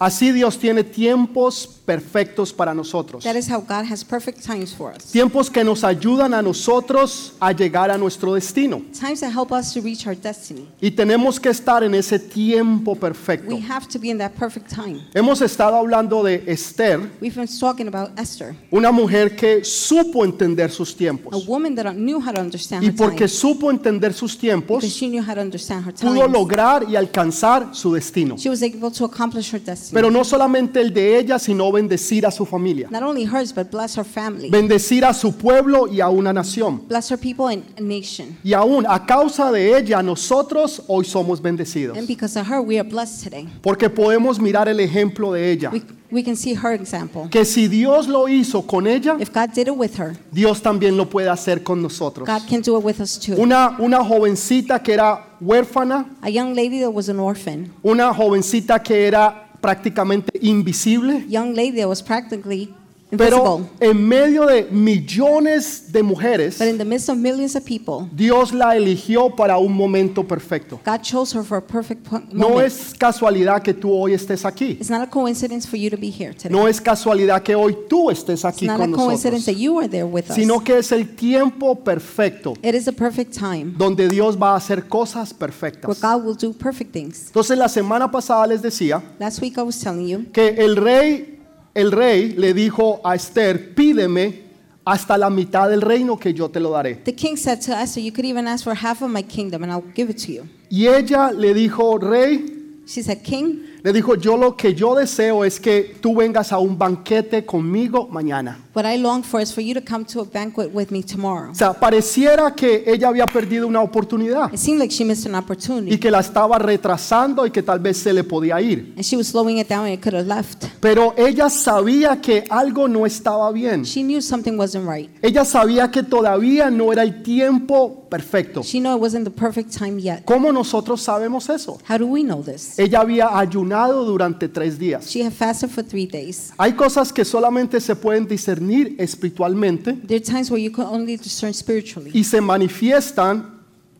Así Dios tiene tiempos perfectos para nosotros. That is how God has perfect times for us. Tiempos que nos ayudan a nosotros a llegar a nuestro destino. Times that help us to reach our destiny. Y tenemos que estar en ese tiempo perfecto. We have to be in that perfect time. Hemos estado hablando de Esther, We've been talking about Esther, una mujer que supo entender sus a tiempos. woman that knew how to understand Y her porque time. supo entender sus tiempos, she knew how to understand her pudo lograr y alcanzar su destino. She was able to accomplish her destiny. Pero no solamente el de ella, sino bendecir a su familia. Not only hers, but bless her family. Bendecir a su pueblo y a una nación. Bless her people and a nation. Y aún a causa de ella, nosotros hoy somos bendecidos. And because of her, we are blessed today. Porque podemos mirar el ejemplo de ella. We, we can see her example. Que si Dios lo hizo con ella, If God did it with her, Dios también lo puede hacer con nosotros. God can do it with us too. Una, una jovencita que era huérfana, A young lady that was an orphan, una jovencita que era prácticamente invisible, young lady that was practically pero en medio de millones de mujeres, But in the midst of millions of people, Dios la eligió para un momento perfecto. God chose her for a perfect po- No es casualidad que tú hoy estés aquí. It's not a coincidence for you to be here today. No es casualidad que hoy tú estés It's aquí a con coincidence that nosotros, you are there with us. sino que es el tiempo perfecto It is the perfect time donde Dios va a hacer cosas where perfectas. God will do perfect things. Entonces la semana pasada les decía Last week I was telling you que el rey, el rey le dijo a Esther, pídeme hasta la mitad del reino que yo te lo daré. the king said to Esther, You could even ask for half of my kingdom and I'll give it to you. Y ella le dijo, rey, She said, King, le dijo, yo lo que yo deseo es que tú vengas a un banquete conmigo mañana. What I long for is for you to come to a banquet with me tomorrow. O sea, pareciera que ella había perdido una oportunidad It seemed like she missed an y opportunity que la estaba retrasando y que tal vez se le podía ir. and she was slowing it down and it could have left. Pero ella sabía que algo no estaba bien. She knew something wasn't right. Ella sabía que todavía no era el tiempo perfecto. She knew it wasn't the perfect time yet. ¿Cómo nosotros sabemos eso? How do we know this? Ella había ayunado durante tres días. She had fasted for three days. Hay cosas que solamente se pueden discernir espiritualmente There are times where you can only discern spiritually, y se manifiestan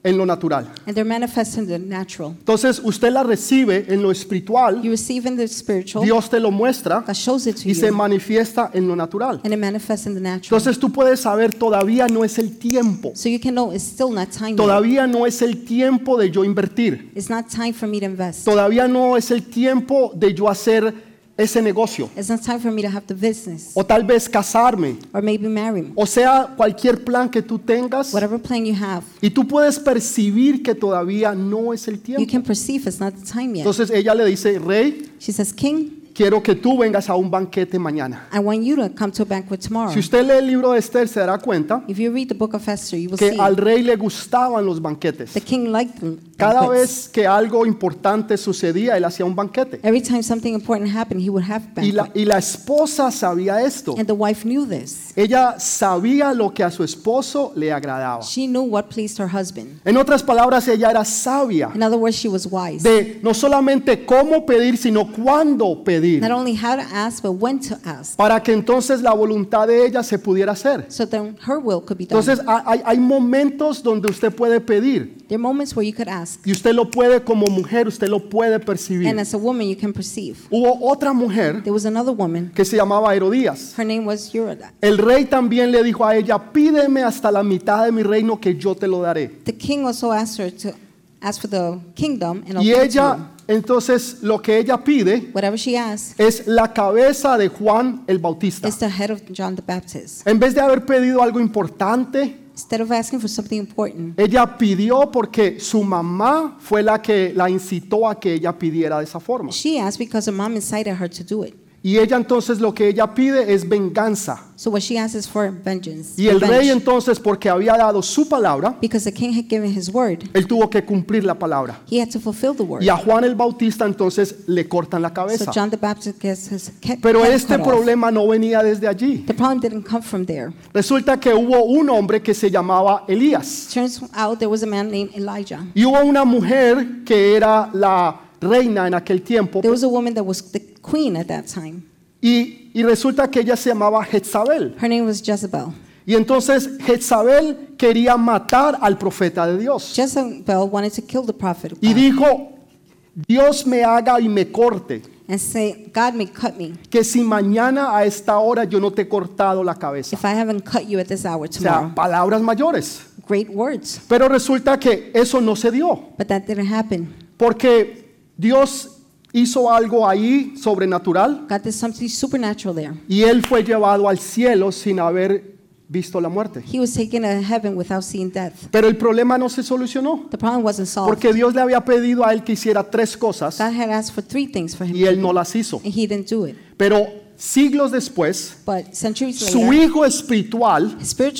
en lo natural. and they're manifest in the natural. Entonces usted la recibe en lo espiritual, You receive in the spiritual, Dios te lo muestra God shows it to y se you, manifiesta en lo natural. and it manifests in the natural. Entonces tú puedes saber todavía no es el tiempo, So you can know it's still not time yet. todavía no es el tiempo de yo invertir, It's not time for me to invest. todavía no es el tiempo de yo hacer ese negocio It's not time for me to have the business o tal vez casarme, or maybe marry. o sea, cualquier plan que tú tengas Whatever plan you have, y tú puedes percibir que todavía no es el you tiempo. can perceive it's not the time yet. Entonces ella le dice, rey, She says, King, quiero que tú vengas a un banquete mañana. I want you to come to a banquet tomorrow. Si usted lee el libro de Esther se dará cuenta If you read the book of Esther, you will que see al rey le gustaban los banquetes. the king liked them. Cada banquets. vez que algo importante sucedía, él hacía un banquete. Every time something important happened, he would have Y la, banquet. y la esposa sabía esto. And the wife knew this. Ella sabía lo que a su esposo le agradaba. She knew what pleased her husband. En otras palabras, ella era sabia In other words, she was wise. de no solamente cómo pedir, sino cuándo pedir, Not only how to ask, but when to ask. para que entonces la voluntad de ella se pudiera hacer. So then her will could be done. Entonces ha- hay, hay momentos donde usted puede pedir There are moments where you could ask. y usted lo puede como mujer, usted lo puede percibir. And as a woman, you can perceive. Hubo otra mujer There was another woman. que se llamaba Herodías. Her name was Eurida. El rey también le dijo a ella, pídeme hasta la mitad de mi reino que yo te lo daré. The king also asked her to ask for the kingdom and I'll Y give it to ella, you. entonces lo que ella pide Whatever she asks es la cabeza de Juan el Bautista. is the head of John the Baptist. En vez de haber pedido algo importante, Instead of asking for something important, ella pidió porque su mamá fue la que la incitó a que ella pidiera de esa forma. she asked because her mom incited her to do it. Y ella entonces lo que ella pide es venganza. So what she asks is for vengeance. Y el revenge. rey entonces, porque había dado su palabra, because the king had given his word, él tuvo que cumplir la palabra. he had to fulfill the word. Y a Juan el Bautista entonces le cortan la So cabeza. John the Baptist gets his Pero head este cut off. problema no venía desde allí. The problem didn't come from there. Resulta que hubo un hombre que se llamaba Elías. Turns out there was a man named Elijah. Y hubo una mujer que era la reina en aquel tiempo. There was a woman that was the queen at that time. Y, y resulta que ella se llamaba Jezabel. Her name was Jezebel. Y entonces Jezabel quería matar al profeta de Dios. Jezebel wanted to kill the prophet of Y God. dijo, Dios me haga y me corte. and say, God may cut me que si mañana a esta hora yo no te he cortado la cabeza. if I haven't cut you at this hour O sea, tomorrow. palabras mayores. Great words. Pero resulta que eso no se dio, But that didn't happen. porque Dios hizo algo ahí sobrenatural God did something supernatural there. y él fue llevado al cielo sin haber visto la muerte. He was taken to heaven without seeing death. Pero el problema no se solucionó, The problem wasn't solved. porque Dios le había pedido a él que hiciera tres cosas God had asked for three things for him, y él no las hizo. and he didn't do it. Pero siglos después, But centuries su later, hijo espiritual,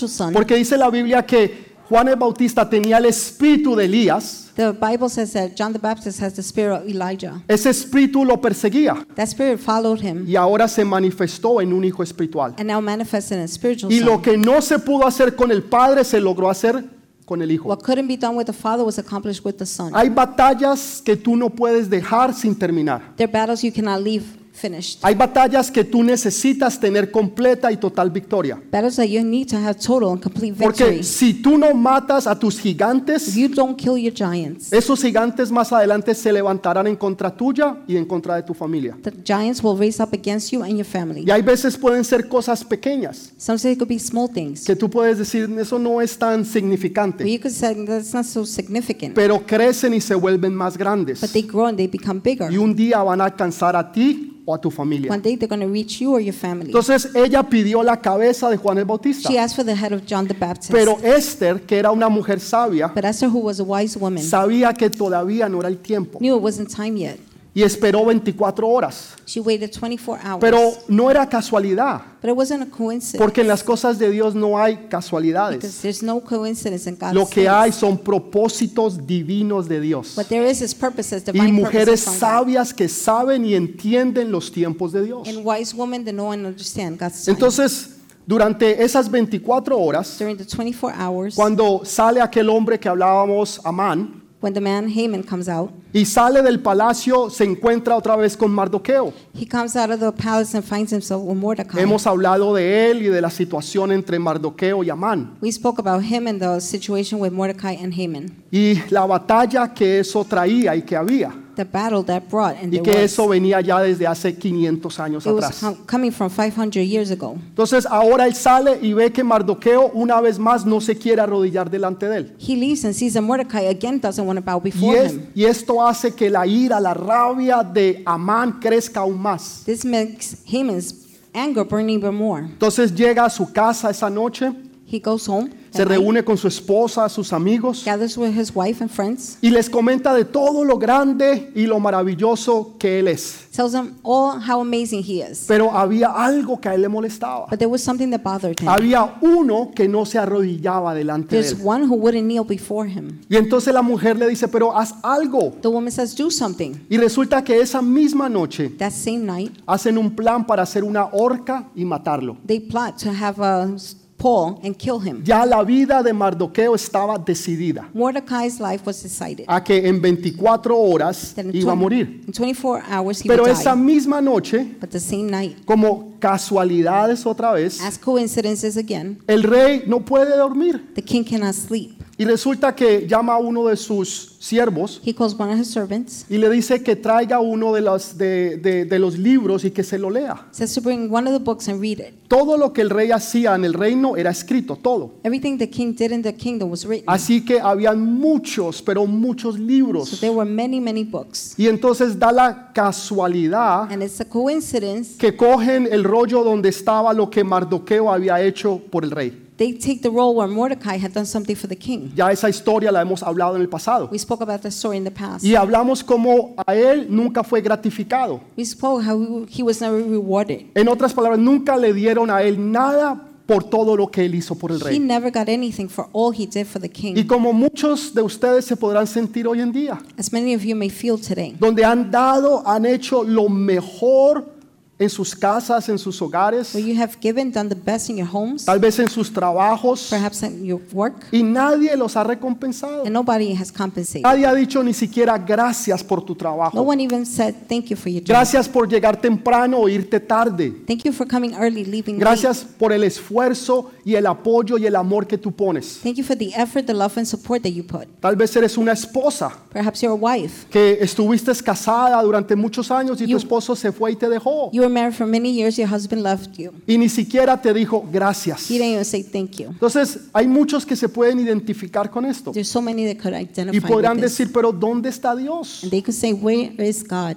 son, porque dice la Biblia que Juan el Bautista tenía el espíritu de Elías, the Bible says that John the Baptist has the spirit of Elijah. ese espíritu lo perseguía That spirit followed him y ahora se manifestó en un hijo espiritual. and now manifested in a spiritual Y lo son. que no se pudo hacer con el padre se logró hacer con el hijo. What couldn't be done with the father was accomplished with the son. Hay batallas que tú no puedes dejar sin terminar. There are battles you cannot leave finished. Hay batallas que tú necesitas tener completa y total victoria. Battles that you need to have total and complete Porque victory. si tú no matas a tus If gigantes, you don't kill your giants, esos gigantes más adelante se levantarán en contra tuya y en contra de tu familia. the giants will raise up against you and your family. Y hay veces pueden ser cosas pequeñas Sometimes it could be small things. que tú puedes decir, eso no es tan But significante, you could say that's not so significant. pero crecen y se vuelven más grandes. But they grow and they become bigger. Y un día van a alcanzar a ti o a tu familia. One day they're going to reach you or your family. Entonces ella pidió la cabeza de Juan el Bautista. She asked for the head of John the Baptist. Pero Esther, que era una mujer sabia, But Esther, who was a wise woman, sabía que todavía no era el tiempo knew it wasn't time yet. Y esperó 24 horas. She waited 24 hours. Pero no era casualidad, but it wasn't a coincidence. porque en las cosas de Dios no hay because casualidades. there's no coincidence in God's Lo que hay son propósitos divinos de Dios. But there is His purposes, Y divine mujeres from God. sabias que saben y entienden los tiempos de Dios. And wise women that know and understand God's time. Entonces, durante esas 24 horas, During the 24 hours, cuando sale aquel hombre que hablábamos, Amán, when the man Haman comes out, y sale del palacio, se encuentra otra vez con Mardoqueo. he comes out of the palace and finds himself with Mordecai. Hemos hablado de él y de la situación entre Mardoqueo y Amán. we spoke about him and the situation with Mordecai and Haman, Y la batalla que eso traía y que había. The battle that brought, and Y there que was. eso venía ya desde hace 500 años It was atrás. com- coming from 500 years ago. Entonces ahora él sale y ve que Mardoqueo una vez más no se quiere arrodillar delante de él. He leaves and sees that Mordecai again doesn't want to bow Y, before es- him. y esto hace que la ira, la rabia de Amán crezca aún más. This makes Haman's anger burn even more. Entonces llega a su casa esa noche, He goes home, se reúne con su esposa, sus amigos gathers with his wife and friends, y les comenta de todo lo grande y lo maravilloso que él es. tells them all how amazing he is. Pero había algo que a él le molestaba. But there was something that bothered him. Había uno que no se arrodillaba delante de There's él. one who wouldn't kneel before him. Y entonces la mujer le dice, pero haz algo. The woman says, Do something. Y resulta que esa misma noche That same night, hacen un plan para hacer una horca y matarlo. they plot to have a s- Paul and kill him. Ya la vida de Mardoqueo estaba decidida Mordecai's life was decided. a que en 24 horas That in iba a 20 morir. In 24 hours he Pero would esa die. misma noche, But the same night, como casualidades otra vez, as coincidences again, el rey no puede dormir. the king cannot sleep. Y resulta que llama a uno de sus siervos He calls one of his servants, y le dice que traiga uno de los, de, de- de los libros y que se lo lea. says to bring one of the books and read it. Todo lo que el rey hacía en el reino era escrito, todo. Everything the king did in the kingdom was written. Así que habían muchos, pero muchos So libros. there were many, many books. Y entonces da la casualidad And it's a coincidence que cogen el rollo donde estaba lo que Mardoqueo había hecho por el rey. They take the role where Mordecai had done something for the king. Ya esa historia la hemos hablado en el pasado. We spoke about that story in the past. Y hablamos como a él nunca fue gratificado. We spoke how he was never rewarded. En otras palabras, nunca le dieron a él nada por todo lo que él hizo por el He rey. never got anything for all he did for the Y king. como muchos de ustedes se podrán sentir hoy en día, As many of you may feel today, donde han dado, han hecho lo mejor en sus casas, en sus hogares, you have given, done the best in your homes, tal vez en sus trabajos, perhaps in your work, y nadie los ha recompensado. and nobody has compensated. Nadie ha dicho ni siquiera gracias por tu No trabajo. one even said thank you for your job. Gracias por llegar temprano o irte tarde. Thank you for coming early, leaving late. Gracias por el esfuerzo y el apoyo y el amor que tú pones. Thank you for the effort, the love, and support that you put. Tal vez eres una esposa Perhaps you're a wife. que estuviste casada durante muchos años y tu You- esposo se fue y te dejó. You were married for many years, your husband left you. Y ni siquiera te dijo gracias. He didn't even say thank you. Entonces, hay muchos que se pueden identificar con esto. There's so many that could Y identify podrán with this. decir, pero ¿dónde está Dios? And they could say, Where is God?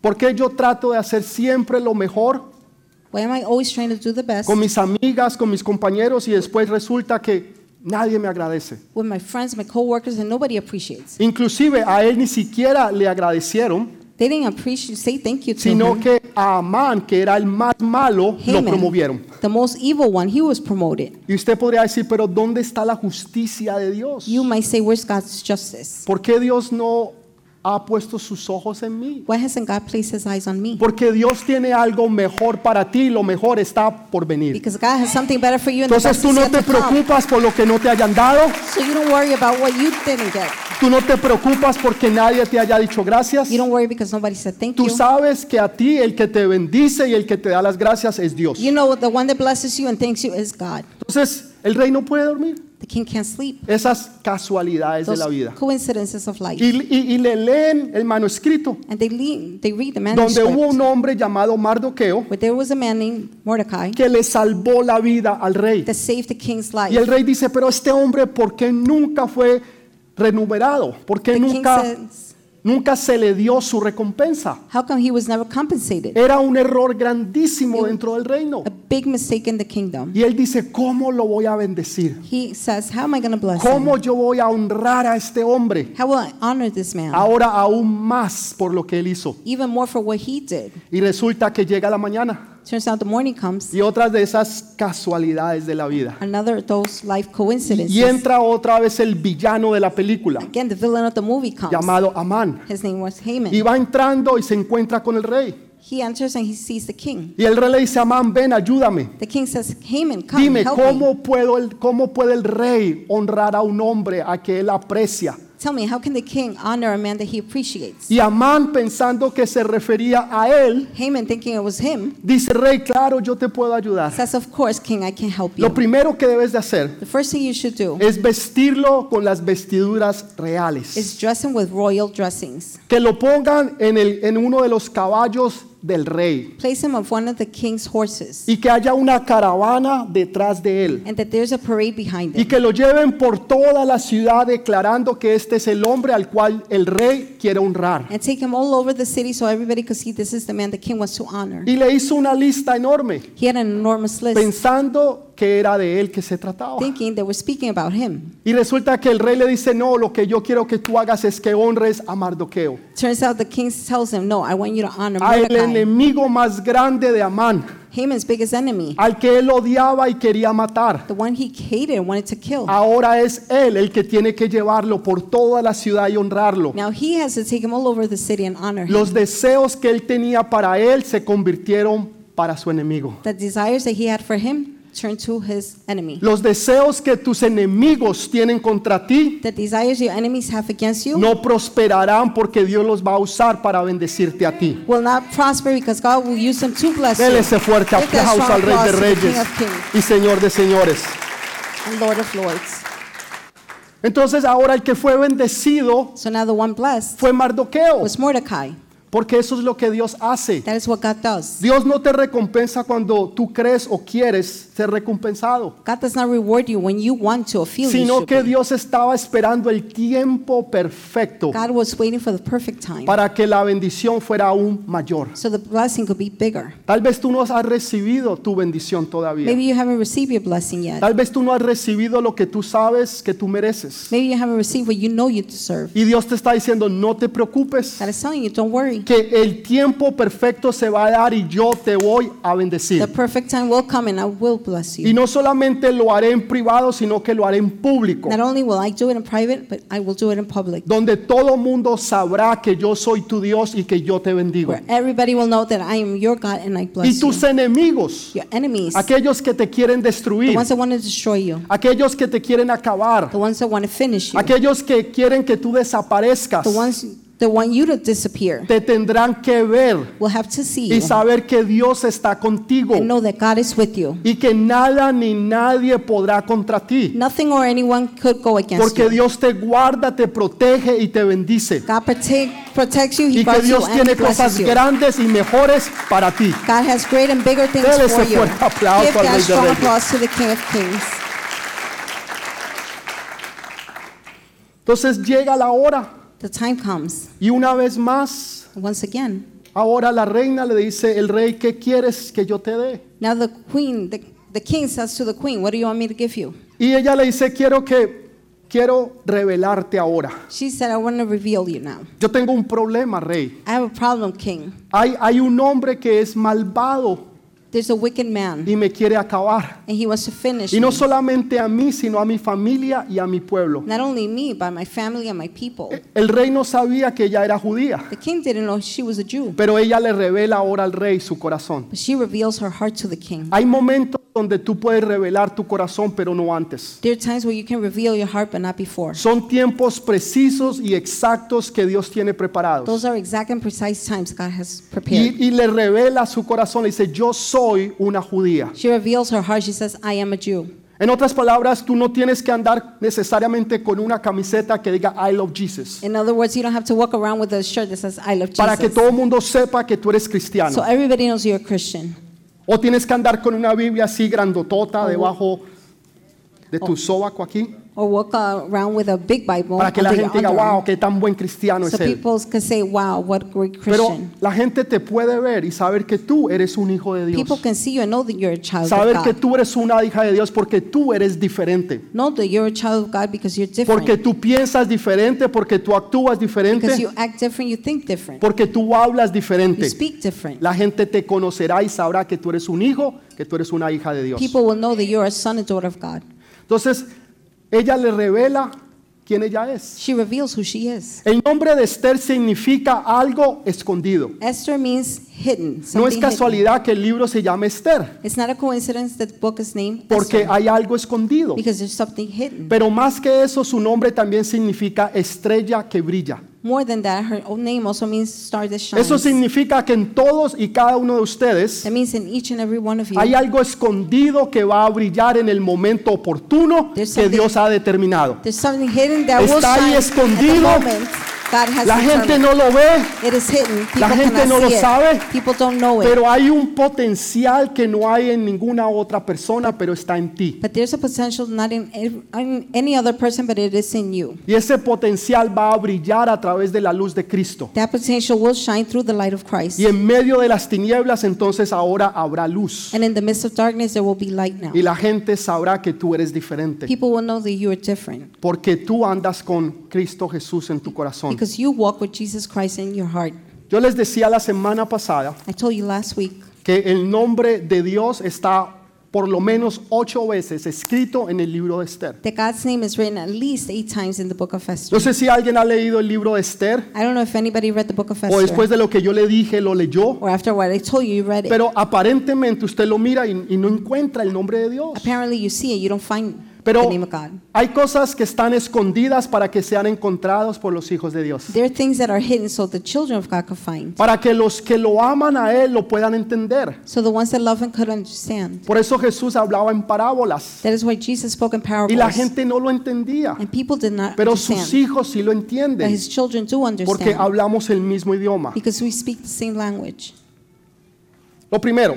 ¿Por qué yo trato de hacer siempre lo mejor Why am I always trying to do the best con mis amigas, con mis compañeros y después resulta que nadie me agradece? with my friends, my coworkers, and nobody appreciates? Inclusive a él ni siquiera le agradecieron, They didn't appreciate, say thank you to sino him. que a Amán, que era el más malo, lo Haman, promovieron. the most evil one, he was promoted. Y usted podría decir, pero ¿dónde está la justicia de Dios? You might say, Where's God's justice? ¿Por qué Dios no ha puesto sus ojos en mí? Why hasn't God placed his eyes on me? Porque Dios tiene algo mejor para ti, lo mejor está por venir. Because God has something better for you and the Entonces best tú is no yet te to come. preocupas por lo que no te hayan dado, So you don't worry about what you didn't get. Tú no te preocupas porque nadie te haya dicho gracias. You don't worry because nobody said thank Tú you. sabes que a ti el que te bendice y el que te da las gracias es Dios. You know the one that blesses you and thanks you is God. Entonces el rey no puede dormir. The king can't sleep. Esas casualidades de Those la vida. coincidences of life. Y, y- y le leen el manuscrito And they, lean, they read the donde hubo un hombre llamado Mardoqueo there was a man named Mordecai que le salvó la vida al rey. that saved the king's Y el rey dice, pero este hombre, ¿por qué nunca fue renumerado? ¿Por qué The king nunca, says, nunca se le dio su recompensa? how come he was never compensated? Era un error grandísimo dentro del reino. A big mistake in the kingdom. Y él dice, ¿cómo lo voy a bendecir? He says, how am I going to bless ¿Cómo him? yo voy a honrar a este hombre? How will I honor this man? Ahora aún más por lo que él hizo. Even more for what he did. Y resulta que llega la mañana Turns out the morning comes, y otras de esas casualidades de la vida. another of those life coincidences. Y entra otra vez el villano de la película, Again, the villain of the movie comes. llamado Amán. His name was Haman. Y va entrando y se encuentra con el rey. He enters and he sees the king. Y el rey le dice a Amán, ven, ayúdame. The king says, Haman, come, Dime, help me. ¿cómo, puedo el, ¿cómo puede el rey honrar a un hombre a que él aprecia? Tell me, how can the king honor a man that he appreciates? Y Amán, pensando que se refería a él, Haman, thinking it was him, dice, rey, claro, yo te puedo ayudar. says, Of course, king, I can help you. Lo primero que debes de hacer The first thing you should do es vestirlo con las vestiduras reales. is dress him with royal dressings. Que lo pongan en, el, en uno de los caballos del rey. Place him on one of the king's horses, Y que haya una caravana detrás de él. and that there's a parade behind Y him. que lo lleven por toda la ciudad declarando que este es el hombre al cual el rey quiere honrar. And take him all over the city so everybody could see this is the man the king wants to honor. Y le hizo una lista enorme, He had an enormous list, pensando que era de él que se trataba. thinking they were speaking about him. Y resulta que el rey le dice, no, lo que yo quiero que tú hagas es que honres a Mardoqueo, Turns out the king tells him, No, I want you to honor al Mordecai, enemigo más grande de Amán, Haman's biggest enemy, al que él odiaba y quería matar. the one he hated and wanted to kill. Ahora es él el que tiene que llevarlo por toda la ciudad y honrarlo. Now he has to take him all over the city and honor him. Los deseos que él tenía para él se convirtieron para su enemigo. The desires that he had for him turned to his enemy. Los deseos que tus enemigos tienen contra ti The desires your enemies have against you no prosperarán porque Dios los va a usar para bendecirte a ti. will not prosper because God will use them to bless Dele you. ese fuerte Give that aplauso strong al Rey de applause to the Reyes King of Kings y Señor de Señores. and Lord of Lords. Entonces ahora el que fue bendecido So now the one blessed fue Mardoqueo, was Mordecai. Porque eso es lo que Dios hace. That is what God does. Dios no te recompensa cuando tú crees o quieres ser recompensado, God does not reward you when you want to or feel sino que. Dios estaba esperando el tiempo perfecto God was waiting for the perfect time para que la bendición fuera aún mayor. so the blessing could be bigger. Tal vez tú no has recibido tu bendición todavía. Maybe you haven't received your blessing yet. Tal vez tú no has recibido lo que tú sabes que tú mereces. Maybe you haven't received what you know you deserve. Y Dios te está diciendo, no te preocupes, God is telling you, don't worry. Que el tiempo perfecto se va a dar y yo te voy a the bendecir. perfect time will come and I will bless Y you. no solamente lo haré en privado, sino que lo haré en público, Not only will I do it in private, but I will do it in public, donde todo mundo sabrá que yo soy tu Dios y que yo te bendigo. where everybody will know that I am your God and I Y bless you. tus enemigos, Your enemies, aquellos que te quieren the destruir, ones that want to destroy you, aquellos que te quieren acabar, the ones that want to finish you, aquellos que quieren que tú desaparezcas, the ones that want you to disappear, te tendrán que ver will have to see y you saber que Dios está contigo and know that God is with you. y que nada ni nadie podrá contra ti. Nothing or anyone could go against Porque you. Dios te guarda, te protege y te bendice. God protect, protects you, He Y que guards you, Dios and tiene He blesses cosas you. grandes y mejores para ti. God has great and bigger things Dele for you. fuerte aplauso Give al that Rey de strong Reyes. applause to the King of Kings. Entonces llega la hora The time comes. y una vez más, Once again, ahora la reina le dice, el rey, ¿qué quieres que yo te dé? now the queen, the, the king says to the queen, What do you want me to give you? Y ella le dice, quiero que, quiero revelarte ahora. She said, I want to reveal you now. Yo tengo un problema, rey. I have a problem, king. Hay, hay un hombre que es malvado There's a wicked man, y me quiere acabar. and he wants to finish Y no me. solamente a mí, sino a mi familia y a mi pueblo. Not only me, but my family and my people. El rey no sabía que ella era judía, The king didn't know she was a Jew, pero ella le revela ahora al rey su corazón. but she reveals her heart to the king. Hay momentos donde tú puedes revelar tu corazón, pero no antes. There are times where you can reveal your heart, but not before. Son tiempos precisos y exactos que Dios tiene preparados. Those are exact and precise times God has prepared. Y, y le revela su corazón, le dice, yo soy una judía. She reveals her heart. She says, I am a Jew. En otras palabras, tú no tienes que andar necesariamente con una camiseta que diga I love Jesus, In other words, you don't have to walk around with a shirt that says, I love para que Jesus. todo el mundo sepa que tú eres cristiano. So everybody knows you're a Christian. O tienes que andar con una Biblia así grandotota O- debajo de tu sobaco aquí, Or walk around with a big Bible para que la gente diga, wow, qué tan buen cristiano So es él. people can say, wow, what great Pero Christian. la gente te puede ver y saber que tú eres un hijo de Dios. People can see you and know that you're a child Saber of que God. tú eres una hija de Dios porque tú eres diferente. Know that you're a child of God because you're different. Porque tú piensas diferente, porque tú actúas because diferente, you act different, you think different. porque tú hablas You diferente. speak different. La gente te conocerá y sabrá que tú eres un hijo, que tú eres una hija de Dios. People will know that you're a son and daughter of God. Entonces, ella le revela quién ella es. She reveals who she is. El nombre de Esther significa algo escondido. Esther means hidden. No es something hidden. casualidad que el libro se llame Esther, It's not a coincidence that the book is named porque Esther, hay algo escondido. because there's something hidden. Pero más que eso, su nombre también significa estrella que brilla. More than that, her own name also means star that shines. Eso significa que en todos y cada uno de ustedes That means in each and every one of you, hay algo escondido que va a brillar en el momento oportuno There's que something- Dios ha determinado. there's something hidden that will Está ahí shine at escondido. the moment La gente no lo ve, It is hidden. People La gente no lo sabe, People don't know it. pero hay un potencial que no hay en ninguna otra persona, pero está en ti. But there's a potential not in, ev- in any other person, but it is in you. Y ese potencial va a brillar a través de la luz de Cristo. That potential will shine through the light of Christ. Y en medio de las tinieblas, entonces ahora habrá luz. And in the midst of darkness, there will be light now. Y la gente sabrá que tú eres diferente. People will know that you are different Porque tú andas con Cristo Jesús en tu corazón. Because you walk with Jesus Christ in your heart. Yo les decía la semana pasada I told you last week que el nombre de Dios está por lo menos ocho veces escrito en el libro de Esther. that God's name is written at least eight times in the book of Esther. No sé si alguien ha leído el libro de Esther I don't know if anybody read the book of o después Esther de lo que yo le dije lo leyó, or after what I told you, you read it. pero aparentemente usted lo mira y, y no encuentra el nombre de Dios. Apparently, you see it, you don't find Pero hay cosas que están escondidas para que sean encontrados por los hijos de Dios. There are things that are hidden so the children of God can find. Para que los que lo aman a Él lo puedan entender. So the ones that love Him could understand. Por eso Jesús hablaba en parábolas That is why Jesus spoke in y parables. la gente no lo entendía. and people did not Pero sus understand. hijos sí lo But entienden His children do porque understand hablamos el mismo idioma. because we speak the same language. Lo primero,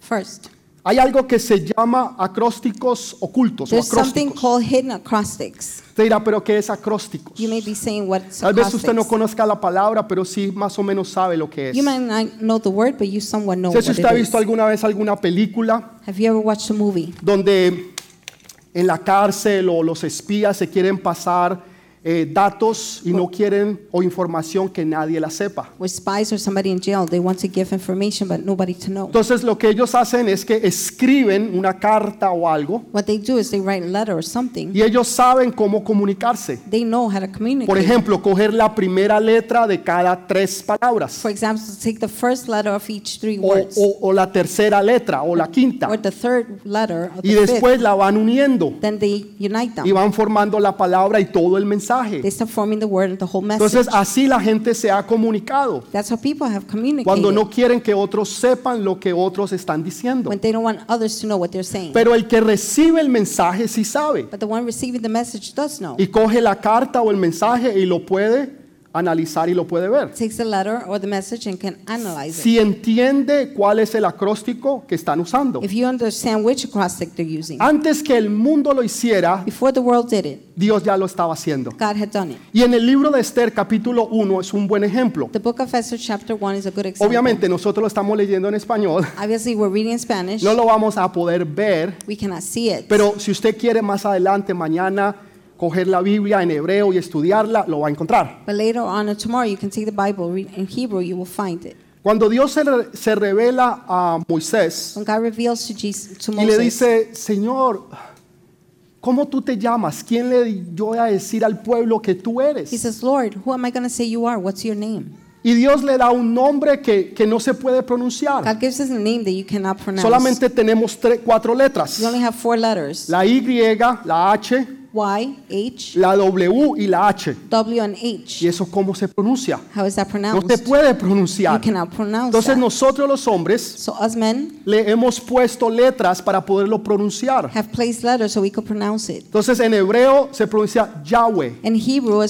First, hay algo que se llama acrósticos ocultos o there's something acrósticos. called hidden acrostics. Usted dirá, pero ¿qué es acrósticos? You may be saying what's Tal vez usted no acrostics. conozca la palabra, pero sí más o menos sabe lo que es. You might not know the word, but you somewhat know No sé si what usted it ha is. visto alguna vez alguna película Have you ever watched a movie donde en la cárcel o los espías se quieren pasar eh, datos y no quieren o información que nadie la sepa. With spies or somebody in jail, they want to give information but nobody to know. Entonces lo que ellos hacen es que escriben una carta o algo What they do is they write a letter or something. y ellos saben cómo comunicarse. They know how to communicate. Por ejemplo, coger la primera letra de cada tres palabras For example, take the first letter of each three o, words, o- o la tercera letra o la quinta or the third letter, or y the fifth. después la van uniendo Then they unite them. y van formando la palabra y todo el mensaje. They start forming the word and the whole message. Entonces así la gente se ha comunicado That's how people have communicated. cuando no quieren que otros sepan lo que otros están diciendo. when they don't want others to know what they're saying. Pero el que recibe el mensaje sí sabe but the one receiving the message does know. y coge la carta o el mensaje y lo puede analizar y lo puede ver. Takes the letter or the message and can analyze it. Si entiende cuál es el acróstico que están usando. If you understand which acrostic they're using. Antes que el mundo lo hiciera, Before the world did it, Dios ya lo estaba haciendo. God had done it. Y en el libro de Esther capítulo 1 es un buen ejemplo. The book of Esther chapter 1 is a good example. Obviamente nosotros lo estamos leyendo en español, Obviously, we're reading in Spanish. no lo vamos a poder ver, We cannot see it. pero si usted quiere más adelante, mañana, coger la Biblia en hebreo y estudiarla, lo va a encontrar. But later on or tomorrow, you can take the Bible, read in Hebrew, you will find it. Cuando Dios se, re- se revela a Moisés When God reveals to, Jesus, to y le dice, Señor, ¿cómo tú te llamas? ¿Quién le yo voy a decir al pueblo que tú he eres? says, Lord, who am I going to say you are? What's your name? Y Dios le da un nombre que, que no se puede pronunciar. God gives us a name that you cannot pronounce. Solamente tenemos tres, cuatro letras. You only have four letters. La Y, la H, Y, H, la W y la H. W, and ¿Y H. eso cómo se pronuncia? How is that No pronounced? se puede You pronunciar. cannot pronounce Entonces that. nosotros los hombres So us men le hemos puesto letras para poderlo pronunciar. have placed letters so we could pronounce it. Entonces en hebreo se pronuncia Yahweh. In Hebrew,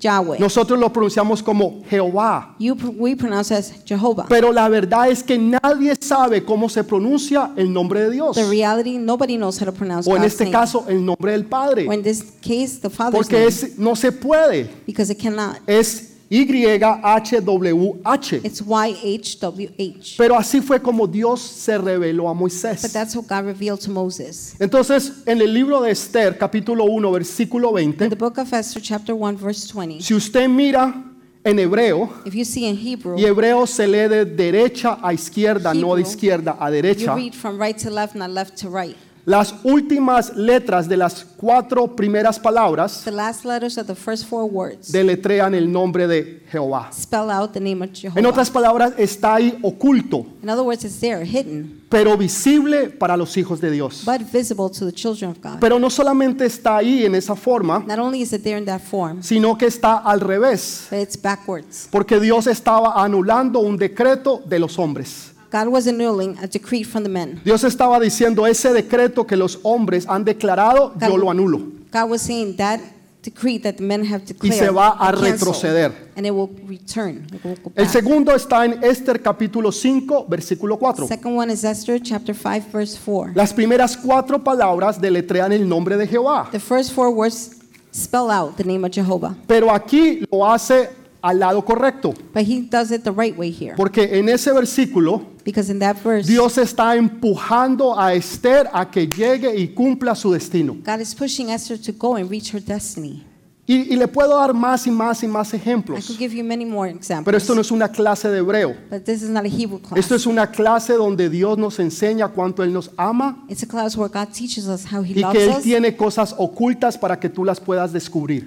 Yahweh. Nosotros lo pronunciamos como Jehová. You, we pronounce as Jehovah. Pero la verdad es que nadie sabe cómo se pronuncia el nombre de Dios. The reality, nobody knows how to pronounce O en God's este name. caso el nombre del or Padre. in this case, the Porque name. es, no se puede. because it cannot. Es YHWH. It's Y-H-W-H. Pero así fue como Dios se reveló a But Moisés. that's what God revealed to Moses. Entonces, en el libro de Esther, capítulo 1, versículo In 20, the book of Esther, chapter 1, verse 20, si usted mira en hebreo, if you see in Hebrew, y hebreo se lee de derecha a izquierda, no de izquierda a you derecha, read from right to left, not left to right. Las últimas letras de las cuatro primeras palabras The last letters of the first four words deletrean el nombre de Jehová. spell out the name of En Jehovah. otras palabras, está ahí oculto, In other words, it's there, hidden, pero visible para los hijos de Dios. but visible to the children of God. Pero no solamente está ahí en esa forma, Not only is it there in that form, sino que está al revés, but it's backwards. porque Dios estaba anulando un decreto de los hombres. God was annulling a decree from the men. Dios estaba diciendo, ese decreto que los hombres han declarado, yo lo anulo. God was saying that decree that the men have Y declared se va a retroceder. and it will return. It will go El segundo está en Esther capítulo 5, versículo 4. Second one is Esther chapter 5 verse 4. Las primeras cuatro palabras deletrean el nombre de Jehová. The first four words spell out the name of Jehovah, Pero aquí lo hace al lado correcto, but he does it the right way here porque en ese versículo because in that verse Dios está empujando a Esther a que llegue y cumpla su destino. God is pushing Esther to go and reach her destiny. Y, y le puedo dar más y más y más I ejemplos, could give you many more examples. pero esto no es una clase de hebreo. but this is not a Hebrew class. Esto es una clase donde Dios nos enseña cuánto Él nos ama it's a class where God teaches us how he y loves que Él tiene cosas ocultas para que tú las puedas descubrir.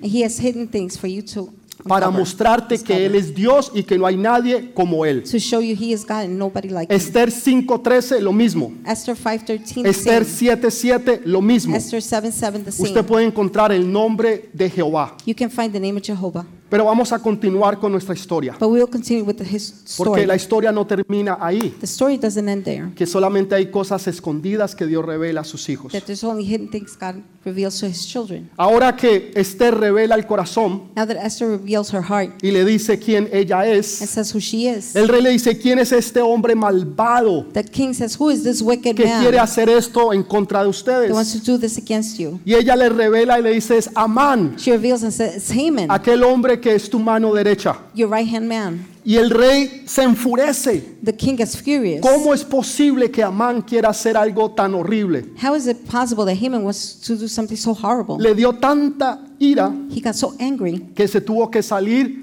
Para mostrarte que Él es Dios y que no hay nadie como Él. to show you he is God and nobody like him. Esther 5.13, lo mismo. Esther 5:13 the Esther same. 7.7, lo mismo. Esther 7:7 the same. Usted puede encontrar el nombre de Jehová. You can find the name of Jehovah. Pero vamos a continuar con nuestra historia. But we will continue with the, his Porque story. la historia no termina ahí. The story doesn't end there. Que solamente hay cosas escondidas que Dios revela a sus hijos. That there's only hidden things God reveals to his children. Ahora que Esther revela el corazón Now that Esther reveals her heart y le dice quién ella and es, says who she is, el rey le dice, ¿quién es este hombre malvado the king says, Who is this wicked que quiere man hacer esto en contra de that wants ustedes? to do this against you? Y ella le revela y le dice, es Amán, She reveals and says, It's Haman, aquel hombre que es tu mano derecha. your right hand man. Y el rey se enfurece. The king furious. ¿Cómo es posible que Amán quiera hacer algo tan horrible? How is it possible that Haman was to do something so horrible? Le dio tanta ira He got so angry, que se tuvo que salir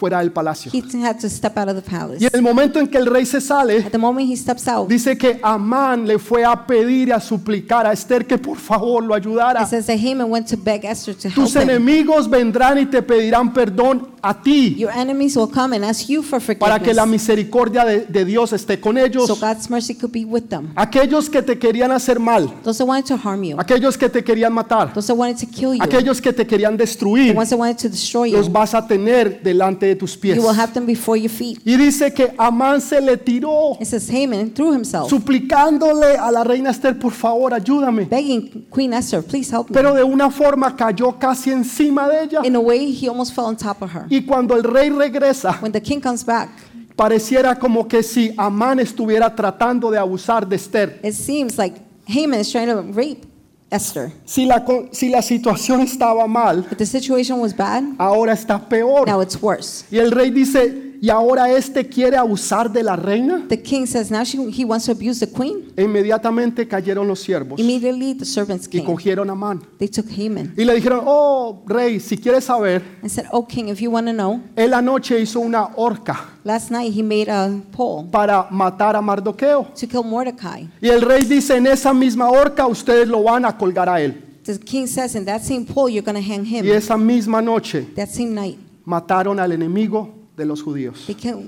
fuera del palacio. he had to step out of the palace. Y en el momento en que el rey se sale, At the moment he steps out, dice que Amán le fue a pedir y a suplicar a Esther que por favor lo ayudara. it says that Haman went to beg Esther to help Tus him. enemigos vendrán y te pedirán perdón a ti Your enemies will come and ask you for para que la misericordia de, de Dios esté con ellos. so God's mercy could be with them. Aquellos que te querían hacer mal, Those that wanted to harm you, aquellos que te querían matar, those that wanted to kill you, aquellos que te querían the destruir, ones that wanted to destroy los you, vas a tener delante de tus pies. you will have them before your feet. Y dice que Amán se le tiró It says Haman threw himself, suplicándole a la reina Esther, por favor, ayúdame. begging Queen Esther, please help me. Pero de una forma cayó casi encima de ella. In a way, he almost fell on top of her. Y cuando el rey regresa, When the king comes back, pareciera como que si Amán estuviera tratando de abusar de Esther. it seems like Haman is trying to rape Esther. Si la, si la situación estaba mal, If the situation was bad, ahora está peor. now it's worse. Y el rey dice, ¿y ahora este quiere abusar de la reina? The king says now she, he wants to abuse the queen. E inmediatamente cayeron los siervos Immediately, the servants y came. cogieron a Amán. They took Haman Y le dijeron, oh rey, si quieres saber, and said, Oh, king, if you want to know, él anoche hizo una horca last night he made a pole para matar a Mardoqueo. to kill Mordecai. Y el rey dice, en esa misma horca ustedes lo van a colgar a él. The king says, In that same pole, you're going to hang him. Y esa misma noche That same night, mataron al enemigo de los judíos.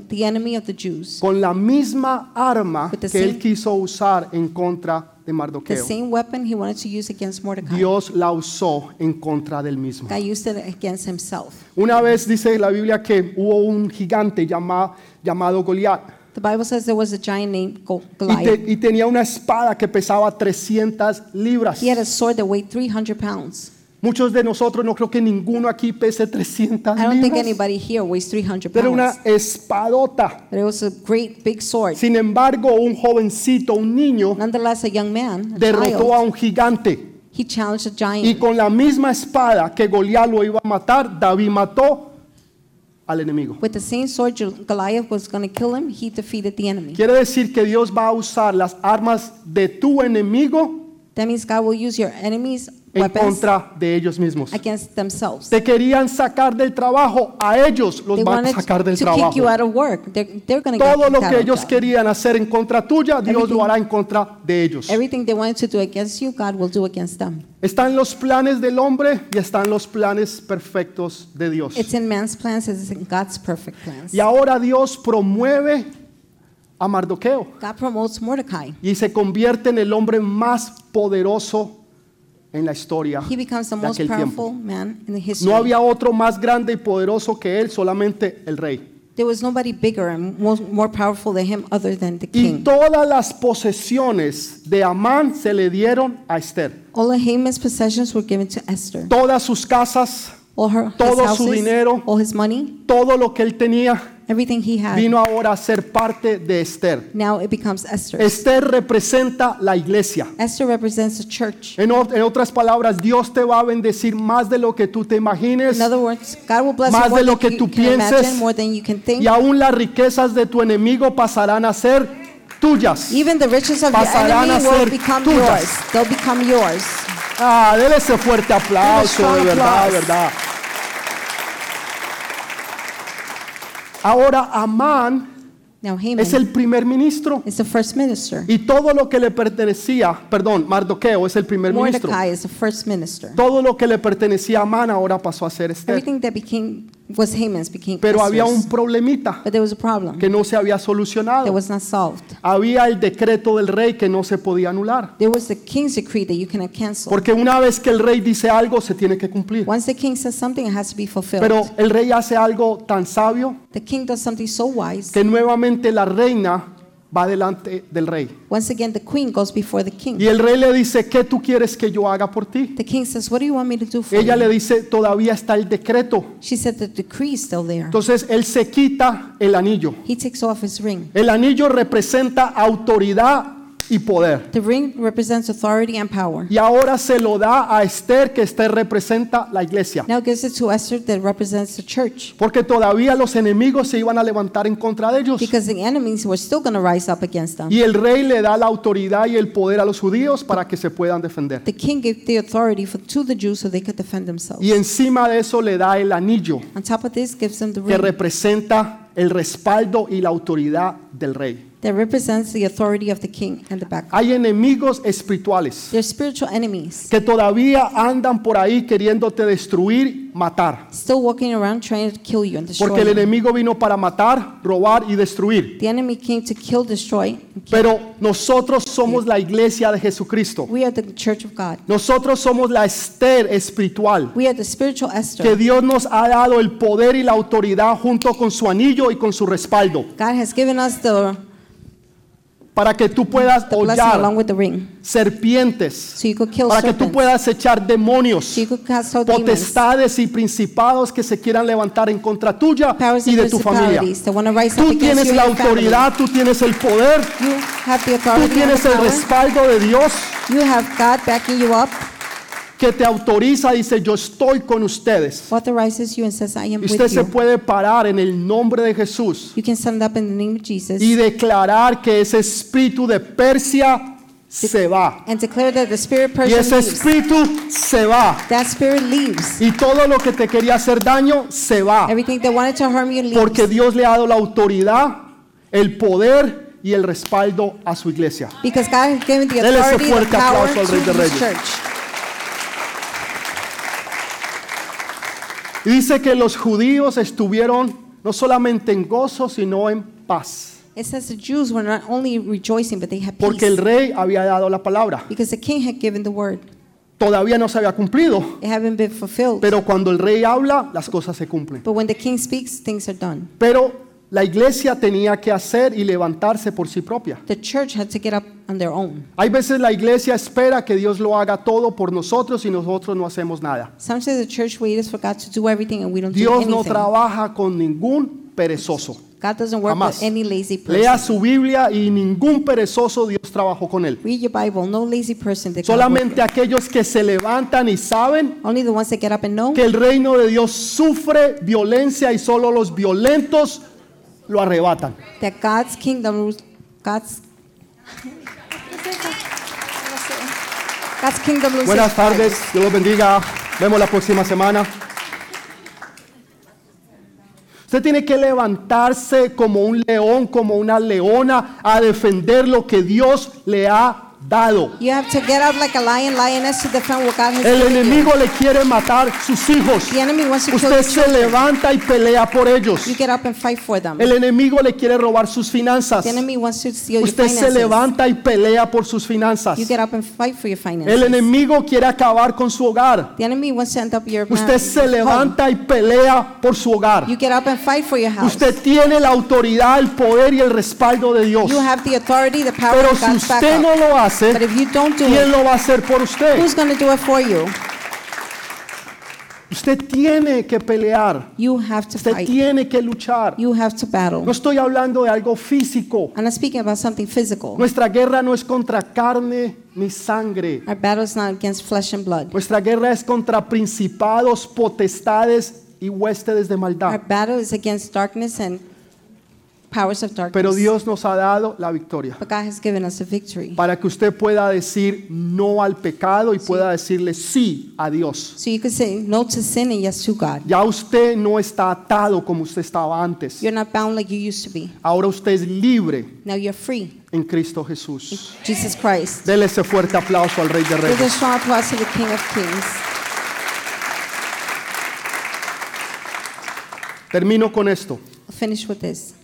the enemy of the Jews. Con la misma arma the que él same- quiso usar en contra de The Mardoqueo. same weapon he wanted to use against Mordecai. Dios la usó en contra del mismo. God used it against himself. Una vez dice la Biblia que hubo un gigante llama- llamado Goliat The Bible says there was a giant named Go- y, te- Goliath. y tenía una espada que pesaba 300 libras. He had a sword that weighed 300 pounds. Muchos de nosotros, no creo que ninguno aquí pese 300 I don't think libras. anybody here weighs 300 Era una pounds. espadota. But it was a great big sword. Sin embargo, un jovencito, un niño, Nonetheless, a young man, a derrotó a child, un gigante. he challenged a Y giant. con la misma espada que Goliat lo iba a matar, David mató al enemigo. With the same sword Gol- Goliath was going to kill him, he defeated the enemy. Quiere decir que Dios va a usar las armas de tu enemigo That means God will use your enemies' en contra de ellos mismos. against themselves. Te querían sacar del trabajo, a ellos los They van a wanted sacar del to kick you trabajo. out of work. They're, they're going to Todo lo que ellos querían hacer en contra tuya, Dios Everything- lo hará en contra de ellos. Everything they wanted to do against you, God will do against them. Están los planes del hombre y están los planes perfectos de Dios. It's in man's plans, it's in God's perfect plans. Y ahora Dios promueve a Mardoqueo God promotes Mordecai. y se convierte en el hombre más poderoso en la historia He becomes the de most aquel powerful tiempo. man in the history. No había otro más grande y poderoso que él, solamente el rey. There was nobody bigger and more, more powerful than him other than the Y king. todas las posesiones de Amán se le dieron a Esther. All of Haman's possessions were given to Esther. Todas sus casas, All her his todo su houses, dinero. all his money, todo lo que él tenía, everything he had. vino ahora a ser parte de Esther. now it becomes Esther. Esther representa la iglesia. Esther represents the church. En, o- en otras palabras, Dios te va a bendecir más de lo que tú te imagines In other words, God will bless Más you more de lo than que you tú can pienses. imagine, more than you can think. y aún las riquezas de tu enemigo pasarán a ser tuyas. Even the riches of your Pasarán a enemy will ser become tuyas. yours. They'll become yours. Ah, dele ese fuerte aplauso, de verdad, de verdad. Ahora Amán Now Haman es el primer ministro is the first minister. y todo lo que le pertenecía, perdón, Mardoqueo es el primer ministro. Mordecai is the first minister. Todo lo que le pertenecía a Amán ahora pasó a ser Esther. Everything that became was Haman's became Pero había un problemita But there was a problem que no se había that solucionado. was not solved. Había el decreto del rey que no se podía anular. There was the king's decree that you cannot cancel. Porque una vez que el rey dice algo, se tiene que cumplir. Once the king says something, it has to be fulfilled. Pero el rey hace algo tan sabio the king does something so wise. que nuevamente la reina va delante del rey. Once again, the queen goes before the king. Y el rey le dice, ¿qué tú quieres que yo haga por ti? The king says, "What do you want me to do for Ella you?" le dice, todavía está el decreto. She said, "The decree is still there." Entonces él se quita el anillo. He takes off his ring. El anillo representa autoridad y poder. The ring represents authority and power. Y ahora se lo da a Esther, que Esther representa la iglesia. Now gives it to Esther that represents the church. Porque todavía los enemigos se iban a levantar en contra de ellos. Because the enemies were still going to rise up against them. Y el rey le da la autoridad y el poder a los judíos para que se puedan defender. The king gave the authority for, to the Jews so they could defend themselves. Y encima de eso le da el anillo On top of this, gives them the que ring representa el respaldo y la autoridad del rey. That represents the authority of the king and the back. Hay enemigos espirituales They're spiritual enemies, que todavía andan por ahí queriéndote destruir, matar. still walking around trying to kill you and destroy Porque el you. enemigo vino para matar, robar y destruir. The enemy came to kill, destroy. and kill. Pero nosotros somos la iglesia de Jesucristo. We are the church of God. Nosotros somos la Esther espiritual. We are the spiritual Que Esther. Dios nos ha dado el poder y la autoridad junto con su anillo y con su respaldo. God has given us the, Para que tú puedas hollar serpientes. So you could kill Para que tú puedas echar demonios. So you could cast out demons. potestades y principados que se quieran levantar en contra tuya Powers y de tu familia. Tú tienes la autoridad, tú tienes el poder, tú tienes el respaldo de Dios You have God backing you up, que te autoriza, dice, yo estoy con ustedes. authorizes you and says, I am Y usted with se you. puede parar en el nombre de Jesús You can stand up in the name of Jesus y declarar que ese espíritu de Persia se va. and declare that the spirit Y person ese leaves. espíritu se va. That spirit leaves. Y todo lo que te quería hacer daño se va. Everything that wanted to harm you leaves. Porque Dios le ha dado la autoridad, el poder y el respaldo a su iglesia. Because God has given the Dele ese authority, the fuerte power aplauso al to Rey de His Reyes. church. Y dice que los judíos estuvieron no solamente en gozo, sino en paz. It says the Jews were not only rejoicing, but they had Porque el peace. rey había dado la palabra. Because the king had given the word. Todavía no se había cumplido. It hadn't been fulfilled. Pero cuando el rey habla, las cosas se cumplen. But when the king speaks, things are done. Pero la iglesia tenía que hacer y levantarse por sí propia. The church had to get up on their own. Hay veces la iglesia espera que Dios lo haga todo por nosotros y nosotros no hacemos nada. Sometimes the church waits for God to do everything and we don't do Dios no trabaja con ningún perezoso. God doesn't work Jamás. with any lazy Lea person. su Biblia y ningún perezoso Dios trabajó con él. Read your Bible. No lazy person that God worked Solamente aquellos que se levantan y saben. Only the ones that get up and know que el reino de Dios sufre violencia y solo los violentos lo arrebatan. that God's kingdom rules. God's God's kingdom rules. Buenas tardes, Dios los bendiga. Vemos la próxima semana. Usted tiene que levantarse como un león, como una leona, a defender lo que Dios le ha dado. You have to get up like a lion, lioness to defend what God has El given you. enemigo le quiere matar sus hijos. The enemy wants to kill Usted your se children. levanta y pelea por ellos. You get up and fight for them. El enemigo le quiere robar sus finanzas. The enemy wants to steal your Usted se finances. levanta y pelea por sus finanzas. You get up and fight for your finances. El enemigo quiere acabar con su hogar. The enemy wants to end up your Usted se home. levanta y pelea por su hogar. You get up and fight for your house. Usted tiene la autoridad, el poder y el respaldo de Dios. You have the authority, the power, Pero si usted no lo But hace, if you don't do ¿quién it, lo va a hacer por usted? who's going to do it for you? Usted tiene que pelear. You have to Usted fight. tiene que luchar. You have to battle. No estoy hablando de algo físico. I'm not speaking about something physical. Nuestra guerra no es contra carne ni sangre. Our battle is not against flesh and blood. Nuestra guerra es contra principados, potestades y huéspedes de Our maldad. battle is against darkness and powers of darkness. Pero Dios nos ha dado la victoria. But God has given us a victory. Para que usted pueda decir no al pecado y pueda decirle sí a Dios. So you could say no to sin and yes to God. Ya usted no está atado como usted estaba antes. You're not bound like you used to be. Ahora usted es libre Now you're free. en Cristo Jesús. Jesus Christ. Dele ese fuerte aplauso al Rey de Give a Reyes. strong applause to the King of Kings. Termino con esto. I'll finish with this.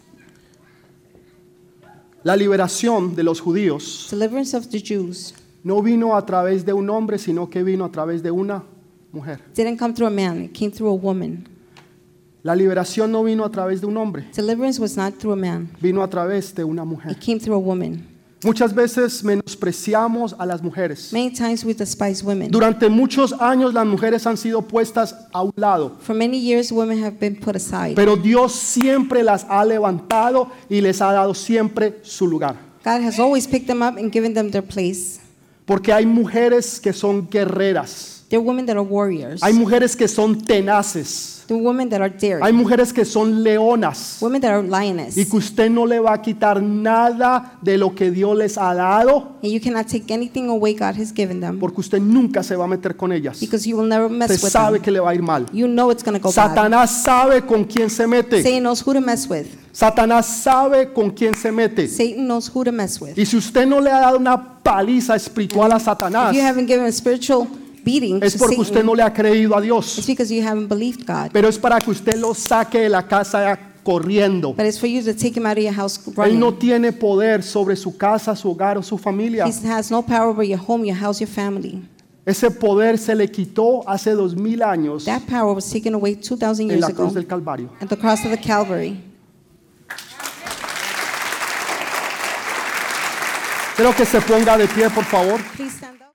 La liberación de los judíos Deliverance of the Jews no vino a través de un hombre, sino que vino a través de una mujer. didn't come through a man, it came through a woman. La liberación no vino a través de un hombre, Deliverance was not through a man, vino a través de una mujer. it came through a woman. Muchas veces menospreciamos a las mujeres. Many times we despise women. Durante muchos años las mujeres han sido puestas a un lado, For many years, women have been put aside. pero Dios siempre las ha levantado y les ha dado siempre su lugar. God has always picked them up and given them their place. Porque hay mujeres que son guerreras. They're women that are warriors. Hay mujeres que son tenaces. They're women that are daring. Hay mujeres que son leonas. women that are lioness. Y que usted no le va a quitar nada de lo que Dios les ha dado. And you cannot take anything away God has given them Porque usted nunca se va a meter con ellas. because you will never mess Usted with sabe them. que le va a ir mal. You know it's going to go bad. Satanás sabe con quién se mete. Satan knows who to mess with. Satanás sabe con quién se mete. Satan knows who to mess with. Y si usted no le ha dado una paliza espiritual a If Satanás, you haven't given a spiritual beating es porque usted no le ha creído a it's Dios. because you haven't believed God. Pero es para que usted lo saque de la casa corriendo. But it's for you to take him out of your house Él running. no tiene poder sobre su casa, su hogar o su familia. He has no power over your home, your house, your family. Ese poder se le quitó hace dos mil años That power was taken away 2,000 en years la ago cruz del Calvario. at the cross of the Calvary. Quiero que se ponga de pie, por favor. Please stand up.